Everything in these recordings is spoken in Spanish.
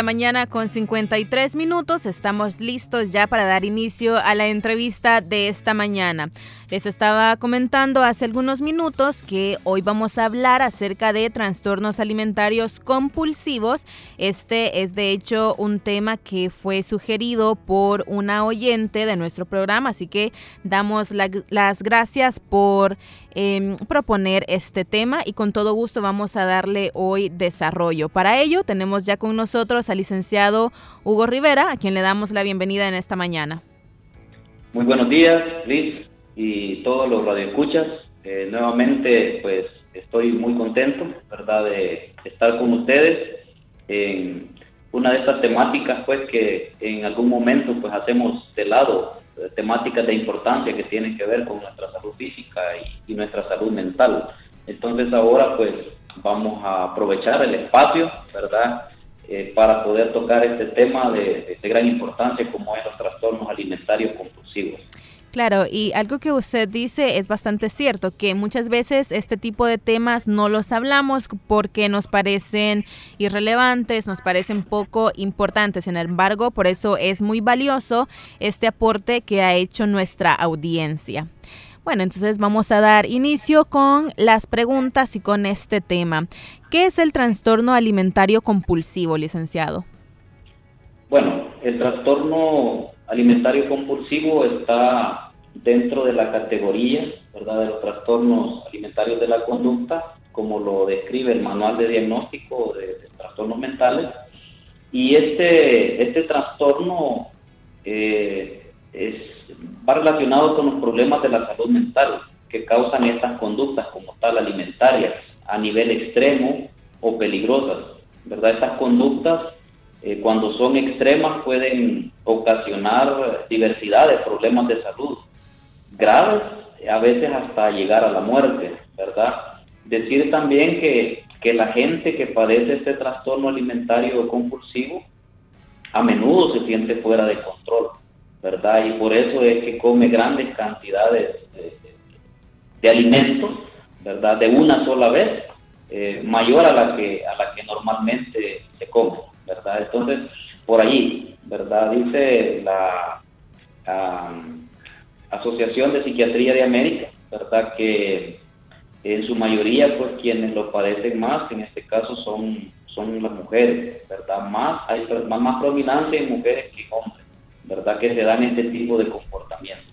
La mañana con 53 minutos. Estamos listos ya para dar inicio a la entrevista de esta mañana. Les estaba comentando hace algunos minutos que hoy vamos a hablar acerca de trastornos alimentarios compulsivos. Este es de hecho un tema que fue sugerido por una oyente de nuestro programa, así que damos las gracias por em, proponer este tema y con todo gusto vamos a darle hoy desarrollo. Para ello tenemos ya con nosotros al licenciado Hugo Rivera, a quien le damos la bienvenida en esta mañana. Muy buenos días, Liz y todos los radioescuchas. Eh, nuevamente, pues estoy muy contento, ¿verdad?, de estar con ustedes en una de estas temáticas, pues que en algún momento pues hacemos de lado eh, temáticas de importancia que tienen que ver con nuestra salud física y, nuestra salud mental. Entonces ahora pues vamos a aprovechar el espacio, ¿verdad?, eh, para poder tocar este tema de, de gran importancia como es los trastornos alimentarios compulsivos. Claro, y algo que usted dice es bastante cierto, que muchas veces este tipo de temas no los hablamos porque nos parecen irrelevantes, nos parecen poco importantes. Sin embargo, por eso es muy valioso este aporte que ha hecho nuestra audiencia. Bueno, entonces vamos a dar inicio con las preguntas y con este tema. ¿Qué es el trastorno alimentario compulsivo, licenciado? Bueno, el trastorno alimentario compulsivo está dentro de la categoría ¿verdad? de los trastornos alimentarios de la conducta, como lo describe el manual de diagnóstico de, trastornos mentales. Y este, este trastorno eh, es, va relacionado con los problemas de la salud mental que causan estas conductas como tal alimentarias a nivel extremo o peligrosas. ¿verdad? Estas conductas eh, cuando son extremas pueden ocasionar diversidad de problemas de salud graves, a veces hasta llegar a la muerte, ¿verdad? Decir también que, que la gente que padece este trastorno alimentario compulsivo a menudo se siente fuera de control, ¿verdad? Y por eso es que come grandes cantidades de, alimentos, ¿verdad? De una sola vez, eh, mayor a la, que, a la que normalmente se come. Entonces, por allí, ¿verdad? Dice la Asociación de Psiquiatría de América, ¿verdad? Que en su mayoría, pues quienes lo padecen más, en este caso son, son las mujeres, ¿verdad? Más, hay más, más en mujeres que hombres, ¿verdad? Que se dan este tipo de comportamientos.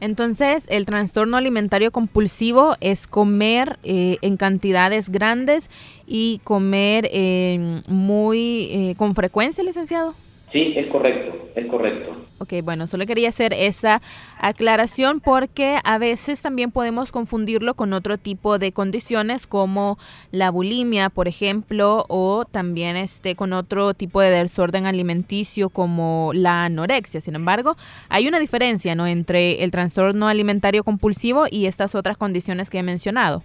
Entonces, el trastorno alimentario compulsivo es comer eh, en cantidades grandes y comer eh, muy eh, con frecuencia, licenciado. Sí, es correcto, es correcto. Ok, bueno, solo quería hacer esa aclaración porque a veces también podemos confundirlo con otro tipo de condiciones como la bulimia, por ejemplo, o también este con otro tipo de desorden alimenticio como la anorexia. Sin embargo, hay una diferencia, ¿no? entre el trastorno alimentario compulsivo y estas otras condiciones que he mencionado.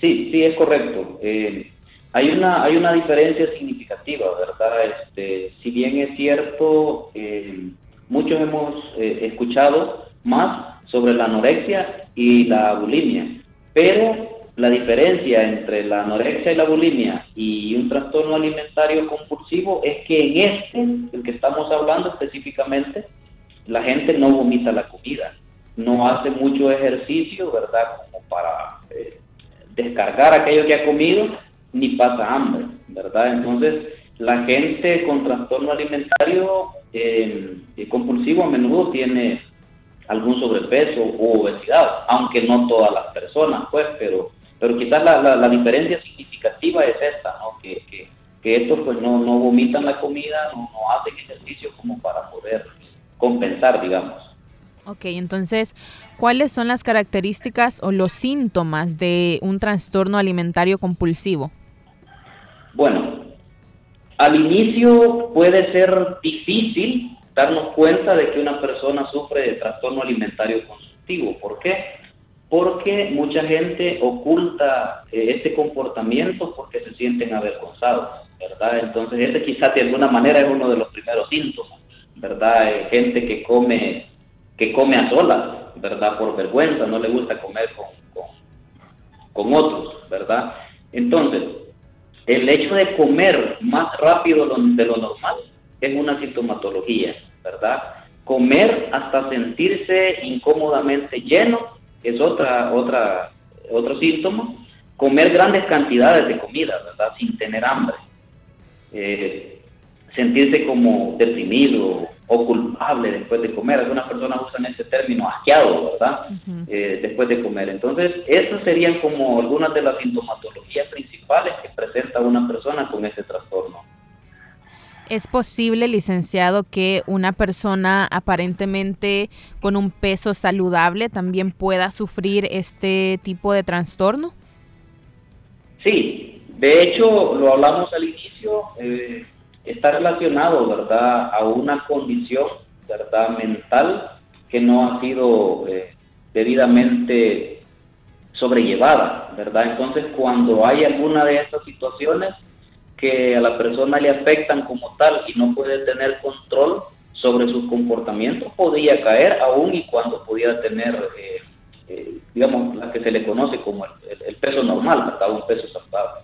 Sí, sí, es correcto. Eh, hay una, hay una diferencia significativa, ¿verdad? Este, si bien es cierto, eh, muchos hemos eh, escuchado más sobre la anorexia y la bulimia, pero la diferencia entre la anorexia y la bulimia y un trastorno alimentario compulsivo es que en este, el que estamos hablando específicamente, la gente no vomita la comida, no hace mucho ejercicio, ¿verdad? Como para eh, descargar aquello que ha comido ni pasa hambre, ¿verdad? Entonces, la gente con trastorno alimentario eh, compulsivo a menudo tiene algún sobrepeso o obesidad, aunque no todas las personas, pues, pero, pero quizás la, diferencia significativa es esta, ¿no? Que, que, estos pues no, no vomitan la comida, no, no hacen ejercicio como para poder compensar, digamos. Ok, entonces, ¿cuáles son las características o los síntomas de un trastorno alimentario compulsivo? Bueno, al inicio puede ser difícil darnos cuenta de que una persona sufre de trastorno alimentario compulsivo. ¿Por qué? Porque mucha gente oculta eh, este comportamiento porque se sienten avergonzados, ¿verdad? Entonces ese quizás de alguna manera es uno de los primeros síntomas, ¿verdad? Gente que come que come a solas, ¿verdad? Por vergüenza, no le gusta comer con, con, otros, ¿verdad? Entonces, el hecho de comer más rápido de lo normal es una sintomatología, ¿verdad? Comer hasta sentirse incómodamente lleno es otra, otra, otro síntoma. Comer grandes cantidades de comida, ¿verdad? Sin tener hambre. Eh, sentirse como deprimido, o culpable después de comer. Algunas personas usan ese término asqueado, ¿verdad? Eh, después de comer. Entonces, esas serían como algunas de las sintomatologías principales que presenta una persona con ese trastorno. ¿Es posible, licenciado, que una persona aparentemente con un peso saludable también pueda sufrir este tipo de trastorno? Sí, de hecho, lo hablamos al inicio. Eh, está relacionado, ¿verdad?, a una condición, ¿verdad?, mental que no ha sido eh, debidamente sobrellevada, ¿verdad? Entonces, cuando hay alguna de estas situaciones que a la persona le afectan como tal y no puede tener control sobre sus comportamientos, podría caer aún y cuando pudiera tener, eh, eh, digamos, la que se le conoce como el, el peso normal, ¿verdad? Un peso saludable.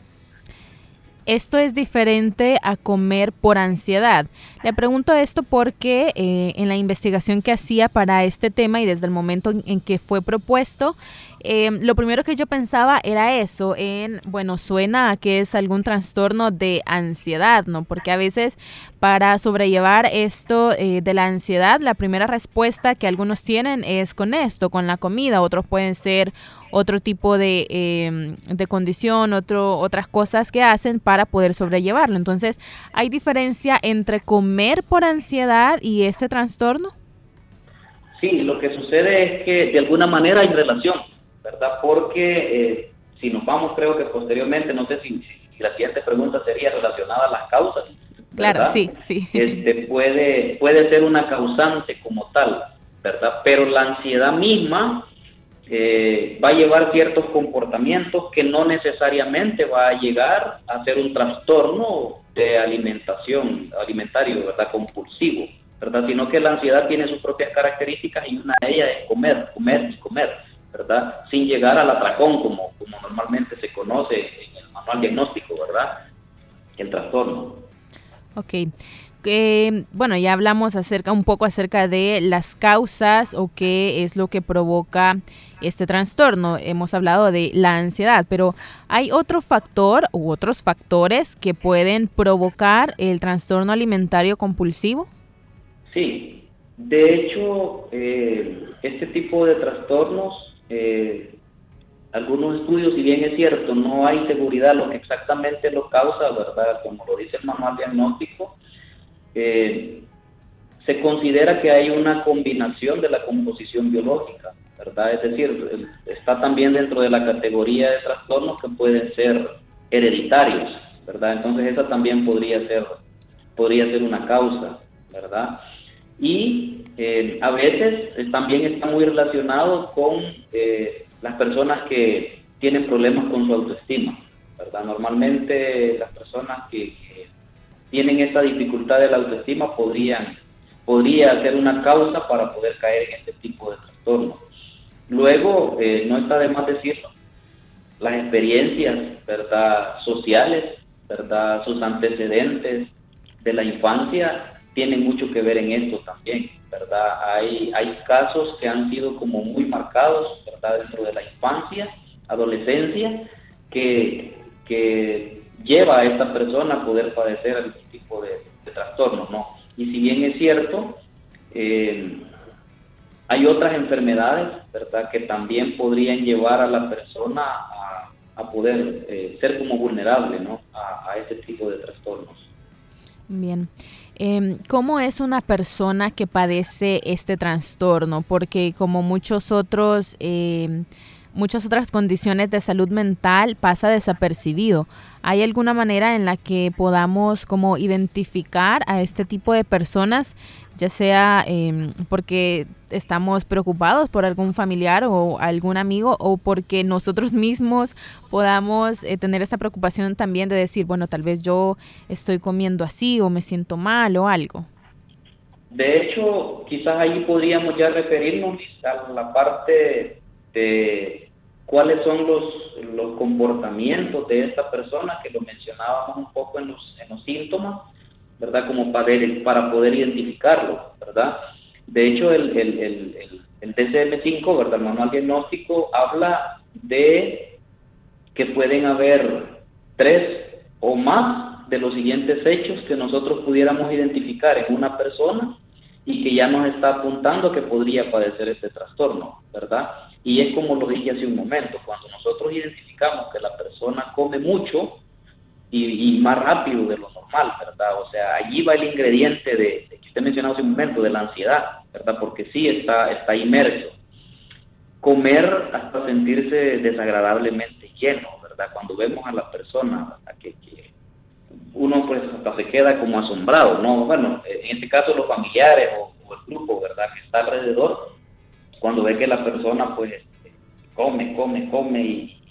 Esto es diferente a comer por ansiedad. Le pregunto esto porque eh, en la investigación que hacía para este tema y desde el momento en que fue propuesto, Em, lo primero que yo pensaba era eso, en, bueno, suena a que es algún trastorno de ansiedad, ¿no? Porque a veces para sobrellevar esto eh, de la ansiedad, la primera respuesta que algunos tienen es con esto, con la comida, otros pueden ser otro tipo de, em, de condición, otro, otras cosas que hacen para poder sobrellevarlo. Entonces, ¿hay diferencia entre comer por ansiedad y este trastorno? Sí, lo que sucede es que de alguna manera hay relación. ¿Verdad? Porque eh, si nos vamos, creo que posteriormente, no sé si, la siguiente pregunta sería relacionada a las causas. Claro, sí, sí. Este, puede, puede ser una causante como tal, ¿verdad? Pero la ansiedad misma eh, va a llevar ciertos comportamientos que no necesariamente va a llegar a ser un trastorno de alimentación, alimentario, ¿verdad? Compulsivo, ¿verdad? Sino que la ansiedad tiene sus propias características y una de ellas es comer, comer y comer. ¿Verdad? Sin llegar al atracón, como, como normalmente se conoce en el manual diagnóstico, ¿verdad? El trastorno. Ok. Eh, bueno, ya hablamos acerca un poco acerca de las causas o qué es lo que provoca este trastorno. Hemos hablado de la ansiedad, pero ¿hay otro factor u otros factores que pueden provocar el trastorno alimentario compulsivo? Sí, de hecho, eh, este tipo de trastornos eh, algunos estudios, si bien es cierto, no hay seguridad lo exactamente lo causa, ¿verdad? Como lo dice el manual diagnóstico, eh, se considera que hay una combinación de la composición biológica, ¿verdad? Es decir, está también dentro de la categoría de trastornos que pueden ser hereditarios, ¿verdad? Entonces esa también podría ser, podría ser una causa, ¿verdad? y eh, a veces eh, también está muy relacionado con eh, las personas que tienen problemas con su autoestima. Normalmente las personas que, tienen esta dificultad de la autoestima podrían, podría ser una causa para poder caer en este tipo de trastorno. Luego, no está de más decirlo, las experiencias, ¿verdad? Sociales, ¿verdad? Sus antecedentes de la infancia tienen mucho que ver en esto también, ¿verdad? Hay, casos que han sido como muy marcados, ¿verdad? Dentro de la infancia, adolescencia, que, que lleva a esta persona a poder padecer algún tipo de, trastorno, ¿no? Y si bien es cierto, eh, hay otras enfermedades, ¿verdad? Que también podrían llevar a la persona a, a poder eh, ser como vulnerable, ¿no? A, a ese tipo de trastornos. Bien. Em, ¿Cómo es una persona que padece este trastorno? Porque como muchos otros, em, muchas otras condiciones de salud mental pasa desapercibido. ¿Hay alguna manera en la que podamos como identificar a este tipo de personas ya sea em, porque estamos preocupados por algún familiar o algún amigo o porque nosotros mismos podamos eh, tener esta preocupación también de decir, bueno, tal vez yo estoy comiendo así o me siento mal o algo. De hecho, quizás ahí podríamos ya referirnos a la parte de cuáles son los, los comportamientos de esta persona, que lo mencionábamos un poco en los, en los síntomas, ¿verdad? Como para, para poder identificarlo, ¿verdad? De hecho, el, el, el, DCM5, ¿verdad? El manual diagnóstico habla de que pueden haber tres o más de los siguientes hechos que nosotros pudiéramos identificar en una persona y que ya nos está apuntando que podría padecer este trastorno, ¿verdad? Y es como lo dije hace un momento, cuando nosotros identificamos que la persona come mucho, y, más rápido de lo normal, ¿verdad? O sea, allí va el ingrediente de, que usted mencionaba hace un momento, de la ansiedad, ¿verdad? Porque sí está, está inmerso. Comer hasta sentirse desagradablemente lleno, ¿verdad? Cuando vemos a la persona, uno pues hasta se queda como asombrado, ¿no? Bueno, en este caso los familiares o, el grupo, ¿verdad? Que está alrededor, cuando ve que la persona pues este, come, come, come y,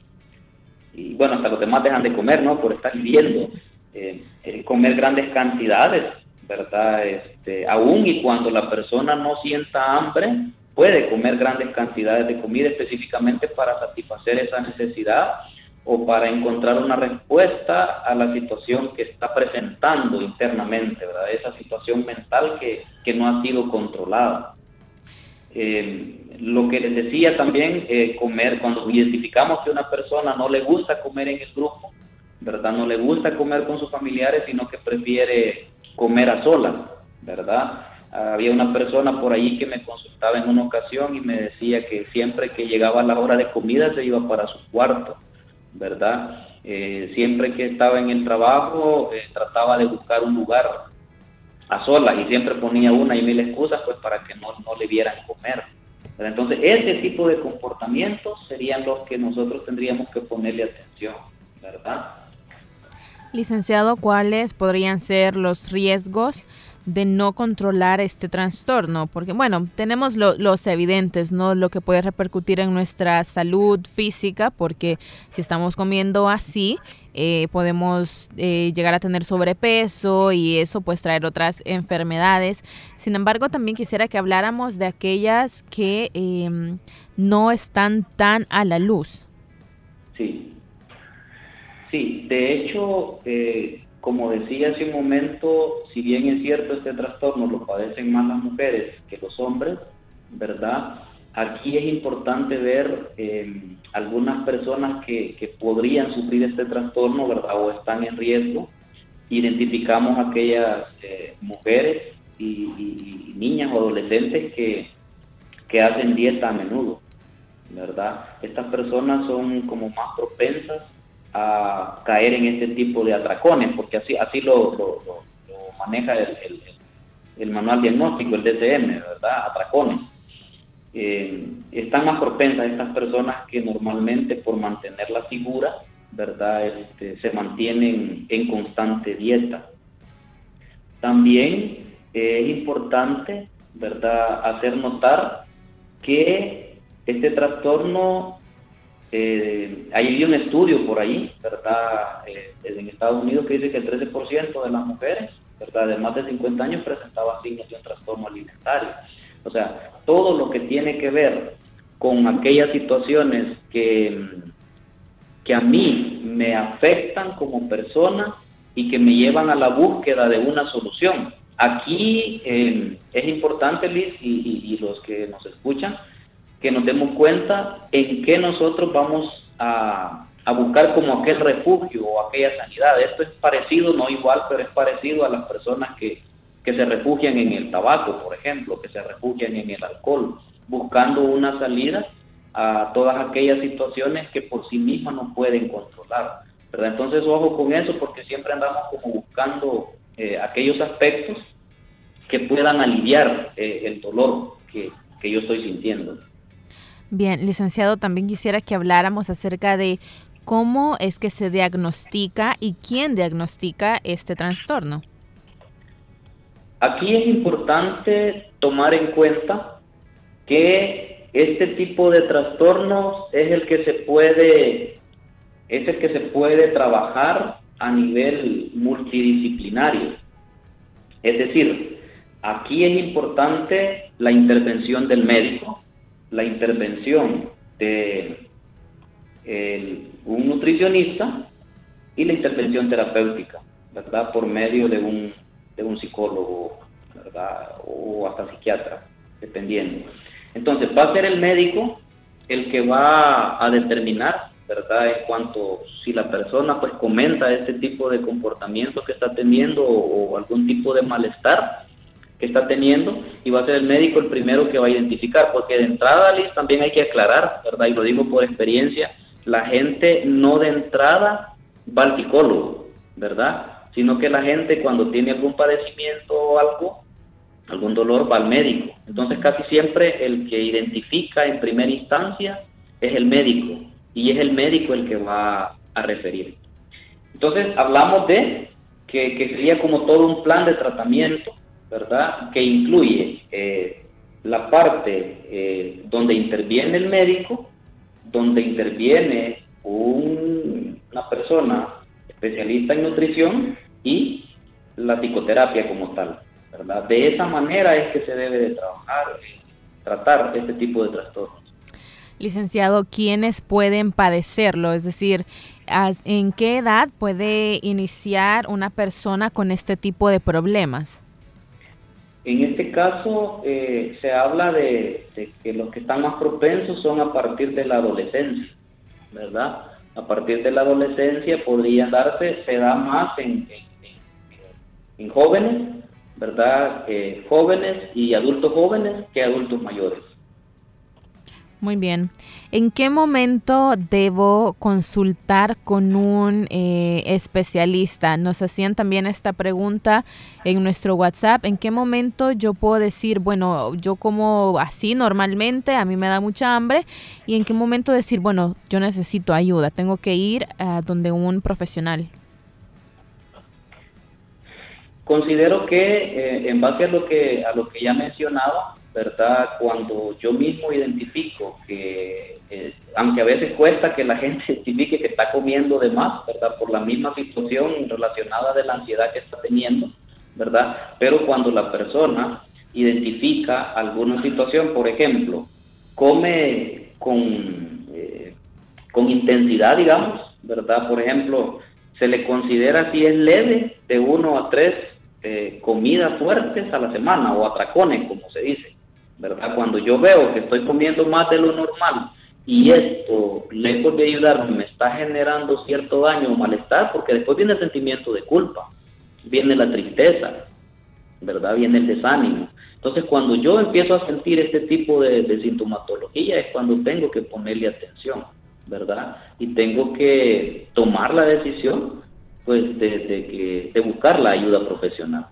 y bueno, hasta los demás dejan de comer, ¿no? Por estar viviendo, eh, eh, comer grandes cantidades, ¿verdad? Este, aún y cuando la persona no sienta hambre, puede comer grandes cantidades de comida específicamente para satisfacer esa necesidad o para encontrar una respuesta a la situación que está presentando internamente, ¿verdad? Esa situación mental que, que no ha sido controlada. Eh, lo que les decía también, eh, comer, cuando identificamos que una persona no le gusta comer en el grupo, ¿verdad? No le gusta comer con sus familiares, sino que prefiere comer a solas, ¿verdad? Había una persona por ahí que me consultaba en una ocasión y me decía que siempre que llegaba la hora de comida se iba para su cuarto, ¿verdad? Eh, siempre que estaba en el trabajo trataba de buscar un lugar a solas y siempre ponía una y mil excusas pues para que no, le vieran comer. entonces, ese tipo de comportamientos serían los que nosotros tendríamos que ponerle atención, ¿verdad? Licenciado, ¿cuáles podrían ser los riesgos de no controlar este trastorno? Porque, bueno, tenemos los evidentes, ¿no? Lo que puede repercutir en nuestra salud física, porque si estamos comiendo así, eh, podemos eh, llegar a tener sobrepeso y eso pues traer otras enfermedades. Sin embargo, también quisiera que habláramos de aquellas que em, no están tan a la luz. Sí, sí, de hecho, eh, como decía hace un momento, si bien es cierto este trastorno lo padecen más las mujeres que los hombres, ¿verdad? Aquí es importante ver eh, algunas personas que, podrían sufrir este trastorno, ¿verdad? O están en riesgo. Identificamos aquellas eh, mujeres y, niñas o adolescentes que, que hacen dieta a menudo, ¿verdad? Estas personas son como más propensas a caer en este tipo de atracones, porque así, así lo, maneja el, manual diagnóstico, el DCM, ¿verdad? Atracones eh, están más propensas estas personas que normalmente por mantener la figura, ¿verdad? Este, se mantienen en constante dieta. También es importante, ¿verdad?, hacer notar que este trastorno, eh, hay un estudio por ahí, ¿verdad?, eh, en Estados Unidos que dice que el 13% de las mujeres, ¿verdad?, de más de 50 años presentaba signos de un trastorno alimentario. O sea, todo lo que tiene que ver con aquellas situaciones que, que a mí me afectan como persona y que me llevan a la búsqueda de una solución. Aquí eh, es importante, Liz, y, los que nos escuchan, que nos demos cuenta en qué nosotros vamos a, a, buscar como aquel refugio o aquella sanidad. Esto es parecido, no igual, pero es parecido a las personas que, que se refugian en el tabaco, por ejemplo, que se refugian en el alcohol, buscando una salida a todas aquellas situaciones que por sí mismas no pueden controlar. ¿verdad? Entonces, ojo con eso, porque siempre andamos como buscando eh, aquellos aspectos que puedan aliviar eh, el dolor que, que yo estoy sintiendo. Bien, licenciado, también quisiera que habláramos acerca de cómo es que se diagnostica y quién diagnostica este trastorno. Aquí es importante tomar en cuenta que este tipo de trastornos es el que se puede es que se puede trabajar a nivel multidisciplinario. Es decir, aquí es importante la intervención del médico, la intervención de un nutricionista y la intervención terapéutica, ¿verdad? Por medio de un, de un psicólogo, ¿verdad? O hasta psiquiatra, dependiendo. Entonces, va a ser el médico el que va a determinar, ¿verdad? En cuanto si la persona pues comenta este tipo de comportamiento que está teniendo o, o algún tipo de malestar, que está teniendo y va a ser el médico el primero que va a identificar, porque de entrada, Liz, también hay que aclarar, ¿verdad? Y lo digo por experiencia, la gente no de entrada va al psicólogo, ¿verdad? Sino que la gente cuando tiene algún padecimiento o algo, algún dolor, va al médico. Entonces casi siempre el que identifica en primera instancia es el médico y es el médico el que va a referir. Entonces hablamos de que, sería como todo un plan de tratamiento, ¿verdad? Que incluye eh, la parte eh, donde interviene el médico, donde interviene una persona especialista en nutrición y la psicoterapia como tal. ¿verdad? De esa manera es que se debe de trabajar, tratar este tipo de trastornos. Licenciado, ¿quiénes pueden padecerlo? Es decir, ¿en qué edad puede iniciar una persona con este tipo de problemas? En este caso eh, se habla de, que los que están más propensos son a partir de la adolescencia, ¿verdad? A partir de la adolescencia podría darse, se da más en, en, jóvenes, ¿verdad? Eh, jóvenes y adultos jóvenes que adultos mayores. Muy bien. ¿En qué momento debo consultar con un eh, especialista? Nos hacían también esta pregunta en nuestro WhatsApp. ¿En qué momento yo puedo decir, bueno, yo como así normalmente, a mí me da mucha hambre? ¿Y en qué momento decir, bueno, yo necesito ayuda, tengo que ir a donde un profesional? Considero que eh, en base a lo que, a lo que ya mencionaba, ¿verdad? Cuando yo mismo identifico que, aunque a veces cuesta que la gente identifique que está comiendo de más, ¿verdad? Por la misma situación relacionada de la ansiedad que está teniendo, ¿verdad? Pero cuando la persona identifica alguna situación, por ejemplo, come con, eh, con intensidad, digamos, ¿verdad? Por ejemplo, se le considera si es leve de uno a tres eh, comidas fuertes a la semana o atracones, como se dice. ¿Verdad? Cuando yo veo que estoy comiendo más de lo normal y esto, lejos de ayudarme, me está generando cierto daño o malestar, porque después viene el sentimiento de culpa, viene la tristeza, ¿verdad? Viene el desánimo. Entonces, cuando yo empiezo a sentir este tipo de, sintomatología es cuando tengo que ponerle atención, ¿verdad? Y tengo que tomar la decisión, pues, de, de buscar la ayuda profesional.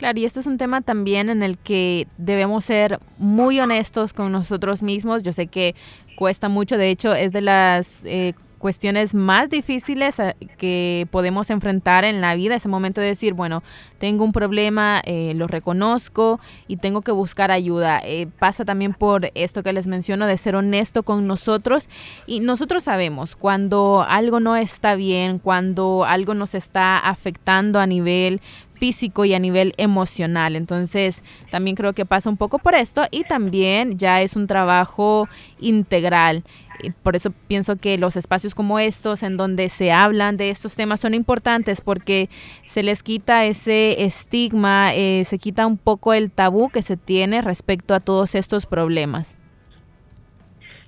Claro, y este es un tema también en el que debemos ser muy honestos con nosotros mismos. Yo sé que cuesta mucho, de hecho es de las eh, cuestiones más difíciles eh, que podemos enfrentar en la vida, ese momento de decir, bueno, tengo un problema, eh, lo reconozco y tengo que buscar ayuda. pasa también por esto que les menciono de ser honesto con nosotros y nosotros sabemos cuando algo no está bien, cuando algo nos está afectando a nivel físico y a nivel emocional. Entonces, también creo que pasa un poco por esto y también ya es un trabajo integral. por eso pienso que los espacios como estos, en donde se hablan de estos temas, son importantes porque se les quita ese estigma, eh, se quita un poco el tabú que se tiene respecto a todos estos problemas.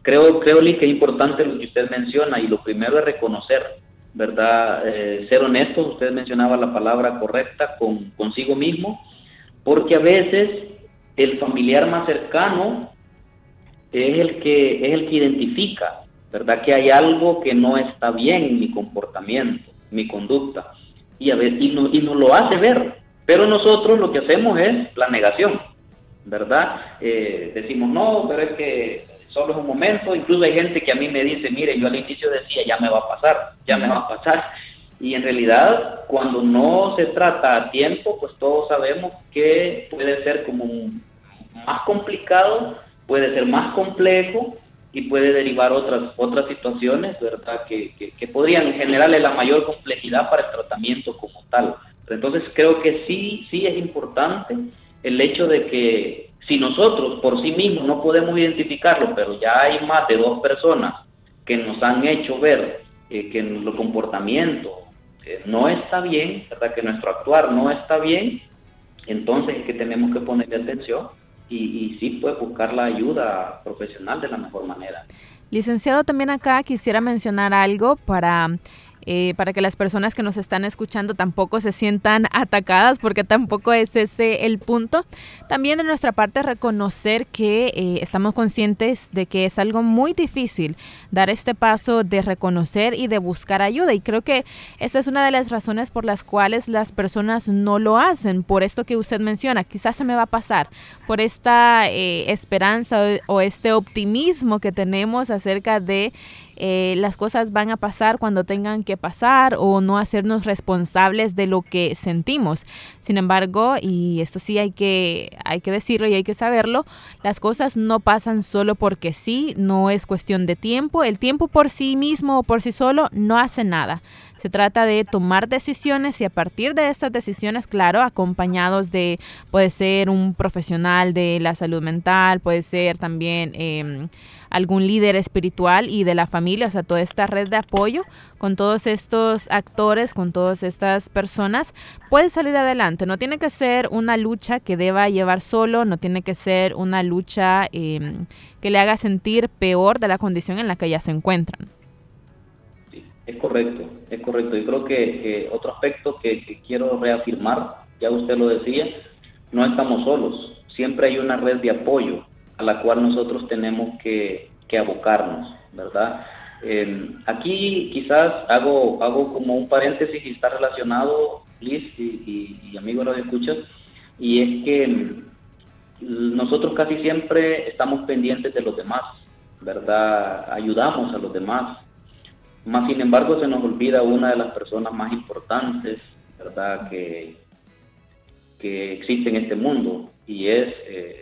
Creo, creo, Lee, que es importante lo que usted menciona y lo primero es reconocer ¿verdad? Eh, ser honesto, usted mencionaba la palabra correcta con consigo mismo, porque a veces el familiar más cercano es el que es el que identifica, ¿verdad? Que hay algo que no está bien en mi comportamiento, mi conducta, y a veces y no, y no lo hace ver, Pero nosotros lo que hacemos es la negación, ¿verdad? Eh, decimos, no, pero es que solo es un momento, incluso hay gente que a mí me dice, mire, yo al inicio decía, ya me va a pasar, ya me va a pasar, y en realidad cuando no se trata a tiempo, pues todos sabemos que puede ser como más complicado, puede ser más complejo y puede derivar otras, otras situaciones, ¿verdad? Que, que, podrían generarle la mayor complejidad para el tratamiento como tal. Entonces creo que sí, sí es importante el hecho de que si nosotros por sí mismos no podemos identificarlo, pero ya hay más de dos personas que nos han hecho ver eh, que nuestro comportamiento eh, no está bien, ¿verdad? que nuestro actuar no está bien, entonces es que tenemos que ponerle atención y, sí puede buscar la ayuda profesional de la mejor manera. Licenciado, también acá quisiera mencionar algo para eh, para que las personas que nos están escuchando tampoco se sientan atacadas, porque tampoco es ese el punto. También de nuestra parte reconocer que eh, estamos conscientes de que es algo muy difícil dar este paso de reconocer y de buscar ayuda. Y creo que esa es una de las razones por las cuales las personas no lo hacen, por esto que usted menciona, quizás se me va a pasar, por esta eh, esperanza o este optimismo que tenemos acerca de eh, las cosas van a pasar cuando tengan que pasar o no hacernos responsables de lo que sentimos. Sin embargo, y esto sí hay que, hay que decirlo y hay que saberlo, las cosas no pasan solo porque sí, no es cuestión de tiempo. El tiempo por sí mismo o por sí solo no hace nada. Se trata de tomar decisiones y a partir de estas decisiones, claro, acompañados de, puede ser un profesional de la salud mental, puede ser también... Eh, algún líder espiritual y de la familia, o sea, toda esta red de apoyo con todos estos actores, con todas estas personas, puede salir adelante. No tiene que ser una lucha que deba llevar solo, no tiene que ser una lucha em, que le haga sentir peor de la condición en la que ya se encuentran. Es correcto, es correcto. Yo creo que otro aspecto que quiero reafirmar, ya usted lo decía, no estamos solos, siempre hay una red de apoyo a la cual nosotros tenemos que, abocarnos, ¿verdad? Em, aquí quizás hago, hago como un paréntesis y está relacionado, Liz y, y, los escuchas, y es que em, nosotros casi siempre estamos pendientes de los demás, ¿verdad? Ayudamos a los demás. Más sin embargo se nos olvida una de las personas más importantes, ¿verdad? Que, que existe en este mundo y es eh.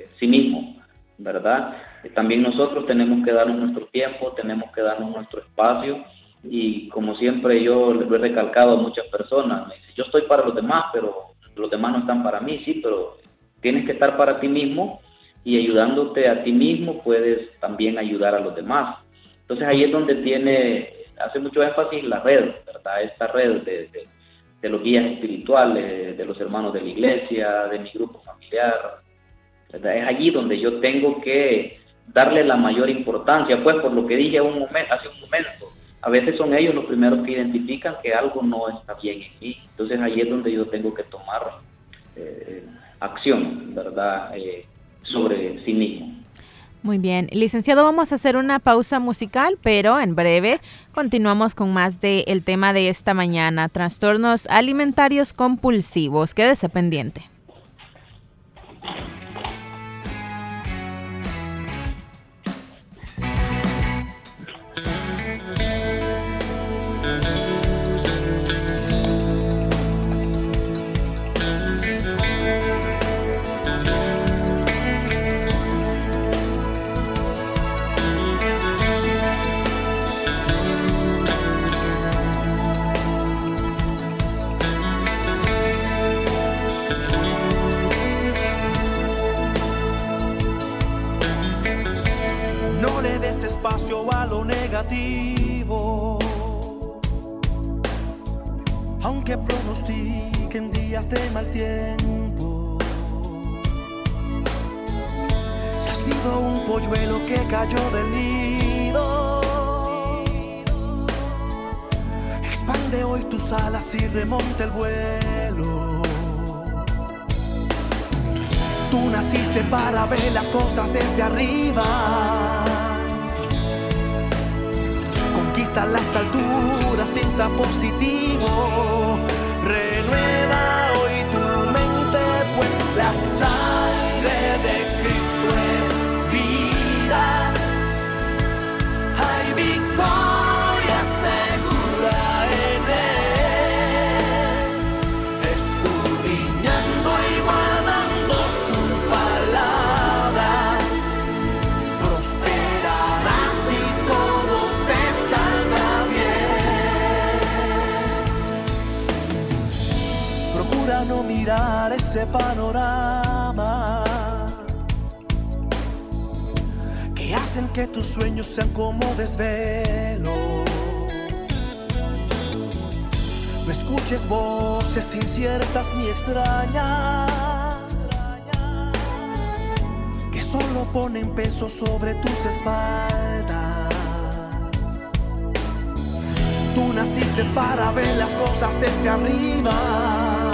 ¿Verdad? También nosotros tenemos que darnos nuestro tiempo, tenemos que darnos nuestro espacio y como siempre yo le he recalcado a muchas personas, me dice, yo estoy para los demás, pero los demás no están para mí, sí, pero tienes que estar para ti mismo y ayudándote a ti mismo puedes también ayudar a los demás. Entonces ahí es donde tiene, hace mucho énfasis la red, ¿verdad? Esta red de, de los guías espirituales, de los hermanos de la iglesia, de mi grupo familiar, es allí donde yo tengo que darle la mayor importancia, pues por lo que dije hace un momento, a veces son ellos los primeros que identifican que algo no está bien en mí. Entonces ahí es donde yo tengo que tomar eh, acción, ¿verdad? Eh, sobre sí mismo. Muy bien, licenciado, vamos a hacer una pausa musical, pero en breve continuamos con más del el tema de esta mañana, trastornos alimentarios compulsivos. Quédese pendiente. Las cosas desde arriba. A las alturas, piensa positivo, tus sueños sean como desvelo. No escuches voces inciertas ni extrañas que solo ponen peso sobre tus espaldas. Tú naciste para ver las cosas desde arriba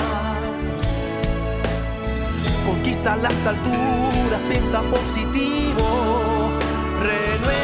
conquista las alturas, piensa positivo, renueva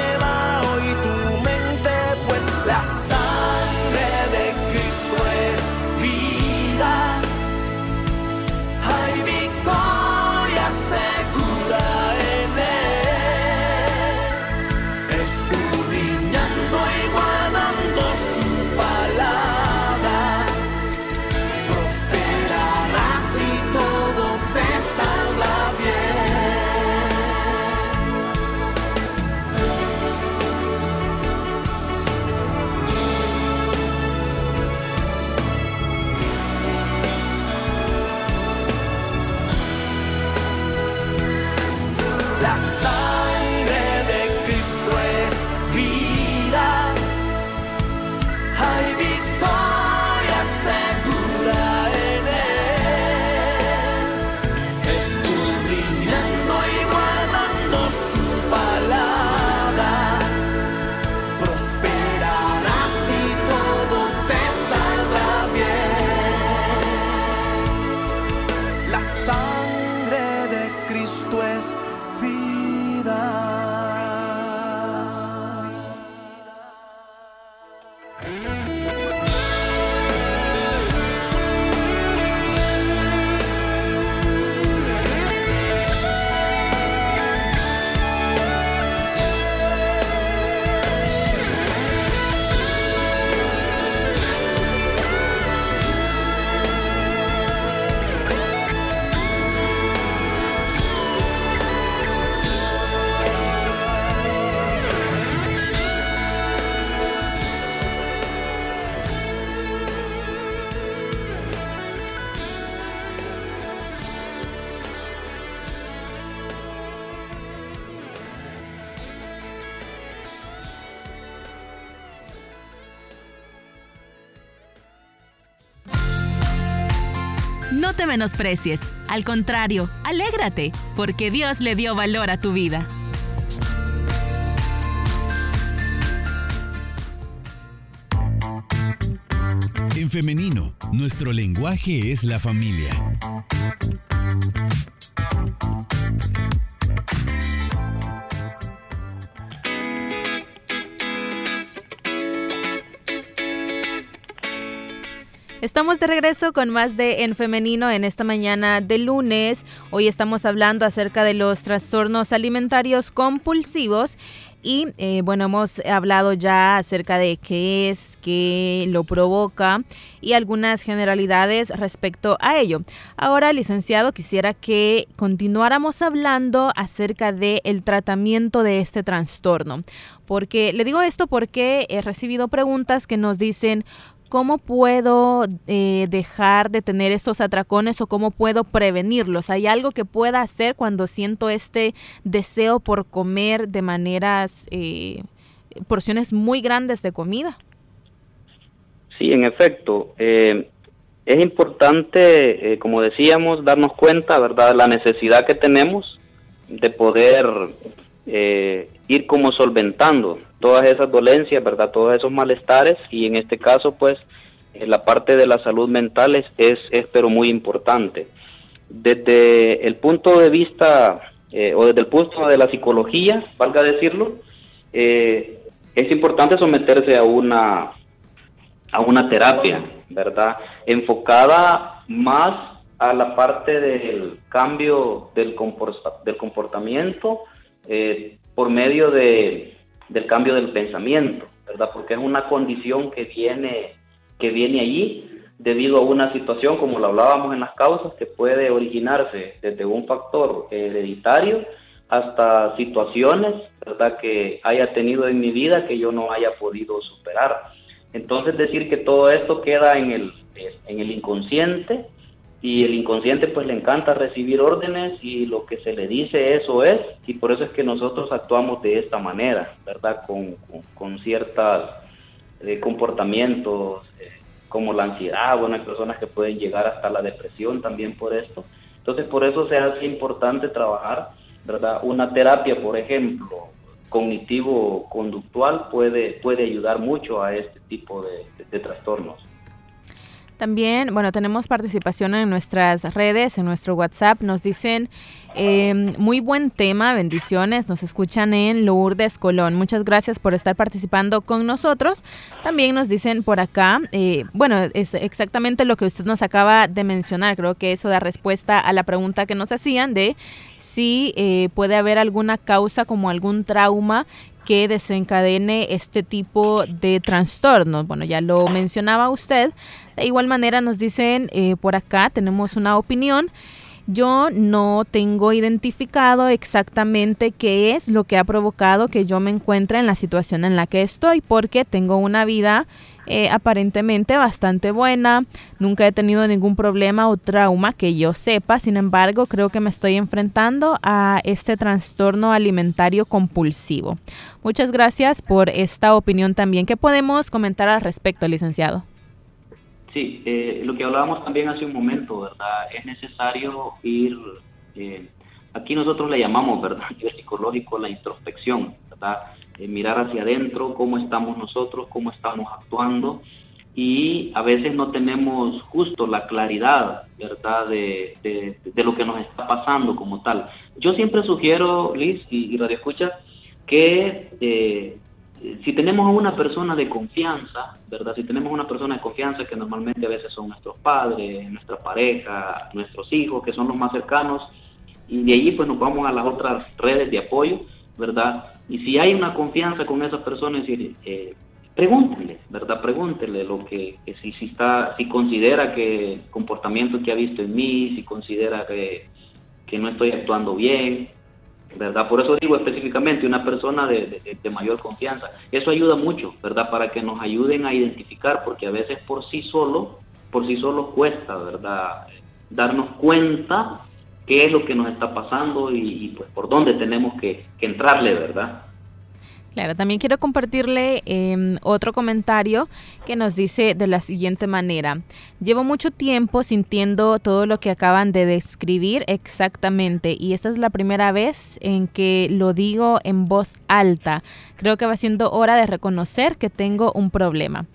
menosprecies, al contrario, alégrate, porque Dios le dio valor a tu vida. En femenino, nuestro lenguaje es la familia. Estamos de regreso con más de En Femenino en esta mañana de lunes. Hoy estamos hablando acerca de los trastornos alimentarios compulsivos y eh, bueno, hemos hablado ya acerca de qué es, qué lo provoca y algunas generalidades respecto a ello. Ahora, licenciado, quisiera que continuáramos hablando acerca del tratamiento de este trastorno. Porque le digo esto porque he recibido preguntas que nos dicen ¿cómo puedo eh, dejar de tener estos atracones o cómo puedo prevenirlos? ¿Hay algo que pueda hacer cuando siento este deseo por comer de maneras, eh, porciones muy grandes de comida? Sí, en efecto. eh, es importante, eh, como decíamos, darnos cuenta, ¿verdad?, la necesidad que tenemos de poder eh, ir como solventando todas esas dolencias, ¿verdad?, todos esos malestares y en este caso, pues, eh, la parte de la salud mental es, es, pero muy importante. Desde el punto de vista, eh, o desde el punto de la psicología, valga decirlo, eh, es importante someterse a una a una terapia, ¿verdad? Enfocada más a la parte del cambio del, comporta- del comportamiento por medio de, del cambio del pensamiento, ¿verdad? Porque es una condición que viene, que viene allí debido a una situación, como lo hablábamos en las causas, que puede originarse desde un factor hereditario hasta situaciones, ¿verdad?, que haya tenido en mi vida que yo no haya podido superar. Entonces decir que todo esto queda en el, en el inconsciente y el inconsciente pues le encanta recibir órdenes y lo que se le dice eso es y por eso es que nosotros actuamos de esta manera, ¿verdad? Con, con, ciertos eh, comportamientos eh, como la ansiedad, bueno, hay personas que pueden llegar hasta la depresión también por esto. Entonces por eso se hace importante trabajar, ¿verdad? Una terapia, por ejemplo, cognitivo-conductual puede, puede ayudar mucho a este tipo de, trastornos. También, bueno, tenemos participación en nuestras redes, en nuestro WhatsApp. Nos dicen, em, muy buen tema, bendiciones. Nos escuchan en Lourdes, Colón. Muchas gracias por estar participando con nosotros. También nos dicen por acá, eh, bueno, es exactamente lo que usted nos acaba de mencionar. Creo que eso da respuesta a la pregunta que nos hacían de si eh, puede haber alguna causa como algún trauma que desencadene este tipo de trastornos. Bueno, ya lo mencionaba usted. De igual manera nos dicen eh, por acá, tenemos una opinión. Yo no tengo identificado exactamente qué es lo que ha provocado que yo me encuentre en la situación en la que estoy, porque tengo una vida eh, aparentemente bastante buena, nunca he tenido ningún problema o trauma que yo sepa, sin embargo creo que me estoy enfrentando a este trastorno alimentario compulsivo. Muchas gracias por esta opinión también. ¿Qué podemos comentar al respecto, licenciado? Sí, eh, lo que hablábamos también hace un momento, ¿verdad? Es necesario ir, eh, aquí nosotros le llamamos, ¿verdad? A psicológico la introspección, ¿verdad? Eh, mirar hacia adentro, cómo estamos nosotros, cómo estamos actuando y a veces no tenemos justo la claridad, ¿verdad?, de, lo que nos está pasando como tal. Yo siempre sugiero, Liz y, y Radio Escucha, que si tenemos a una persona de confianza, ¿verdad? Si tenemos una persona de confianza que normalmente a veces son nuestros padres, nuestra pareja, nuestros hijos, que son los más cercanos, y de allí pues nos vamos a las otras redes de apoyo, ¿verdad? Y si hay una confianza con esas personas, eh, pregúntenle, ¿verdad? Pregúntenle lo que, si, si, está, si considera que el comportamiento que ha visto en mí, si considera que, que no estoy actuando bien, ¿verdad? Por eso digo específicamente una persona de, mayor confianza. Eso ayuda mucho, ¿verdad? Para que nos ayuden a identificar, porque a veces por sí solo, por sí solo cuesta, ¿verdad? Darnos cuenta qué es lo que nos está pasando y, pues por dónde tenemos que, que entrarle, ¿verdad? Claro, también quiero compartirle em, otro comentario que nos dice de la siguiente manera. Llevo mucho tiempo sintiendo todo lo que acaban de describir exactamente y esta es la primera vez en que lo digo en voz alta. Creo que va siendo hora de reconocer que tengo un problema.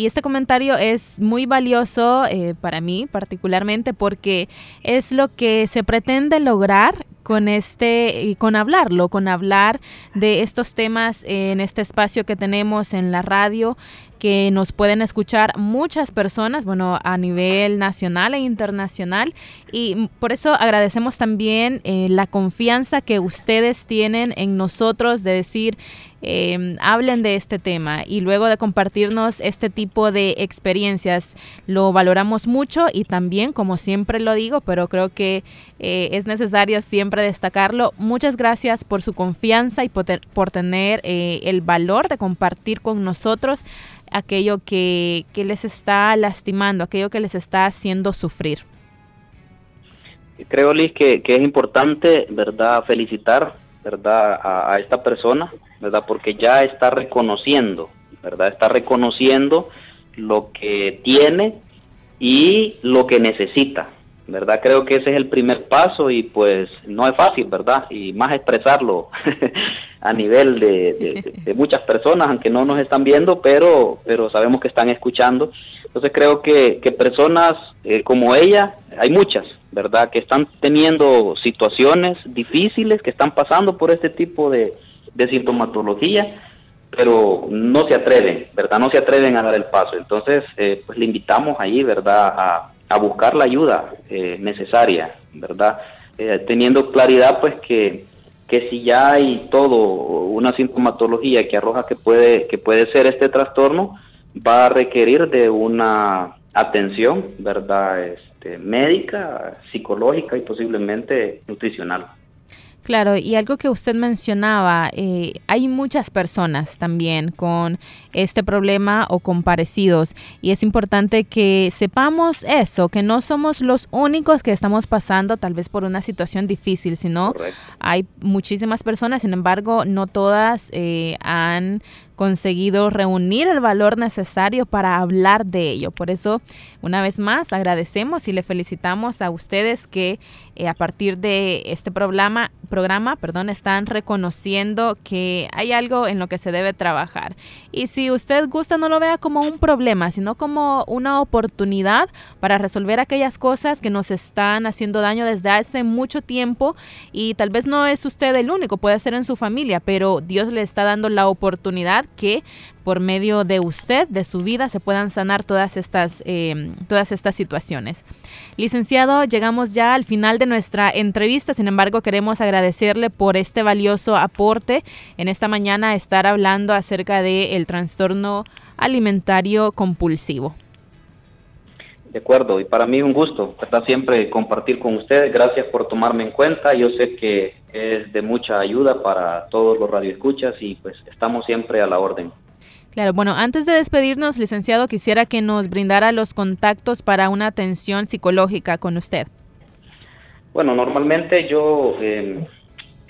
Y este comentario es muy valioso eh, para mí particularmente porque es lo que se pretende lograr con este y con hablarlo, con hablar de estos temas en este espacio que tenemos en la radio que nos pueden escuchar muchas personas, bueno, a nivel nacional e internacional. Y por eso agradecemos también eh, la confianza que ustedes tienen en nosotros de decir, eh, hablen de este tema y luego de compartirnos este tipo de experiencias. Lo valoramos mucho y también, como siempre lo digo, pero creo que eh, es necesario siempre destacarlo. Muchas gracias por su confianza y por, por tener el valor de compartir con nosotros aquello que, les está lastimando, aquello que les está haciendo sufrir. Creo, Liz, que, es importante, ¿verdad?, felicitar, ¿verdad?, a, esta persona, ¿verdad?, porque ya está reconociendo, ¿verdad?, está reconociendo lo que tiene y lo que necesita, ¿verdad? Creo que ese es el primer paso y pues no es fácil, ¿verdad? Y más expresarlo a nivel de, muchas personas, aunque no nos están viendo, pero, pero sabemos que están escuchando. Entonces creo que, personas eh, como ella, hay muchas, ¿verdad? Que están teniendo situaciones difíciles, que están pasando por este tipo de, sintomatología, pero no se atreven, ¿verdad? No se atreven a dar el paso. Entonces, eh, pues le invitamos ahí, ¿verdad? A, a buscar la ayuda eh, necesaria, ¿verdad? Eh, teniendo claridad, pues que, que si ya hay todo una sintomatología que arroja que puede que puede ser este trastorno va a requerir de una atención verdad este, médica psicológica y posiblemente nutricional Claro, y algo que usted mencionaba, eh, hay muchas personas también con este problema o con parecidos y es importante que sepamos eso, que no somos los únicos que estamos pasando tal vez por una situación difícil, sino hay muchísimas personas, sin embargo, no todas eh, han conseguido reunir el valor necesario para hablar de ello. Por eso, una vez más, agradecemos y le felicitamos a ustedes que eh, a partir de este programa, programa perdón, están reconociendo que hay algo en lo que se debe trabajar. Y si usted gusta, no lo vea como un problema, sino como una oportunidad para resolver aquellas cosas que nos están haciendo daño desde hace mucho tiempo y tal vez no es usted el único, puede ser en su familia, pero Dios le está dando la oportunidad que por medio de usted, de su vida, se puedan sanar todas estas, eh, todas estas situaciones. Licenciado, llegamos ya al final de nuestra entrevista, sin embargo queremos agradecerle por este valioso aporte en esta mañana estar hablando acerca del trastorno alimentario compulsivo. De acuerdo, y para mí un gusto estar siempre compartir con ustedes. Gracias por tomarme en cuenta. Yo sé que es de mucha ayuda para todos los radioescuchas y pues estamos siempre a la orden. Claro, bueno, antes de despedirnos, licenciado, quisiera que nos brindara los contactos para una atención psicológica con usted. Bueno, normalmente yo em,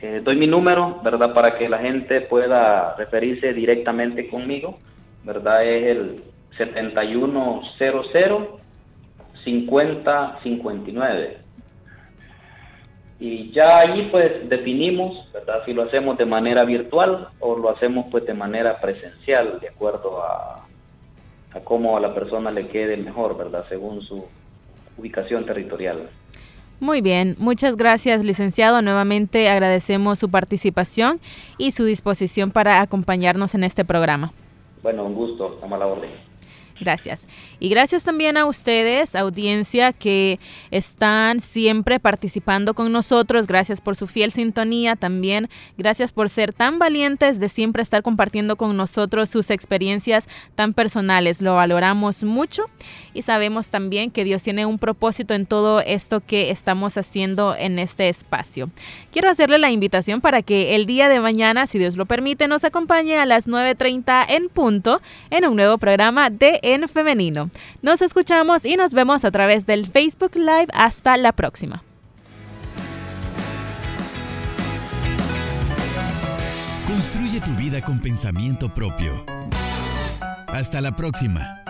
eh, doy mi número, ¿verdad? Para que la gente pueda referirse directamente conmigo, ¿verdad? Es el 7100 5059. Y ya ahí pues definimos, ¿verdad? Si lo hacemos de manera virtual o lo hacemos pues de manera presencial, de acuerdo a, a cómo a la persona le quede mejor, ¿verdad? Según su ubicación territorial. Muy bien, muchas gracias licenciado. Nuevamente agradecemos su participación y su disposición para acompañarnos en este programa. Bueno, un gusto, estamos a la orden. Gracias. Y gracias también a ustedes, audiencia, que están siempre participando con nosotros. Gracias por su fiel sintonía también. Gracias por ser tan valientes de siempre estar compartiendo con nosotros sus experiencias tan personales. Lo valoramos mucho y sabemos también que Dios tiene un propósito en todo esto que estamos haciendo en este espacio. Quiero hacerle la invitación para que el día de mañana, si Dios lo permite, nos acompañe a las 9.30 en punto en un nuevo programa de En Femenino. Nos escuchamos y nos vemos a través del Facebook Live. Hasta la próxima. Construye tu vida con pensamiento propio. Hasta la próxima.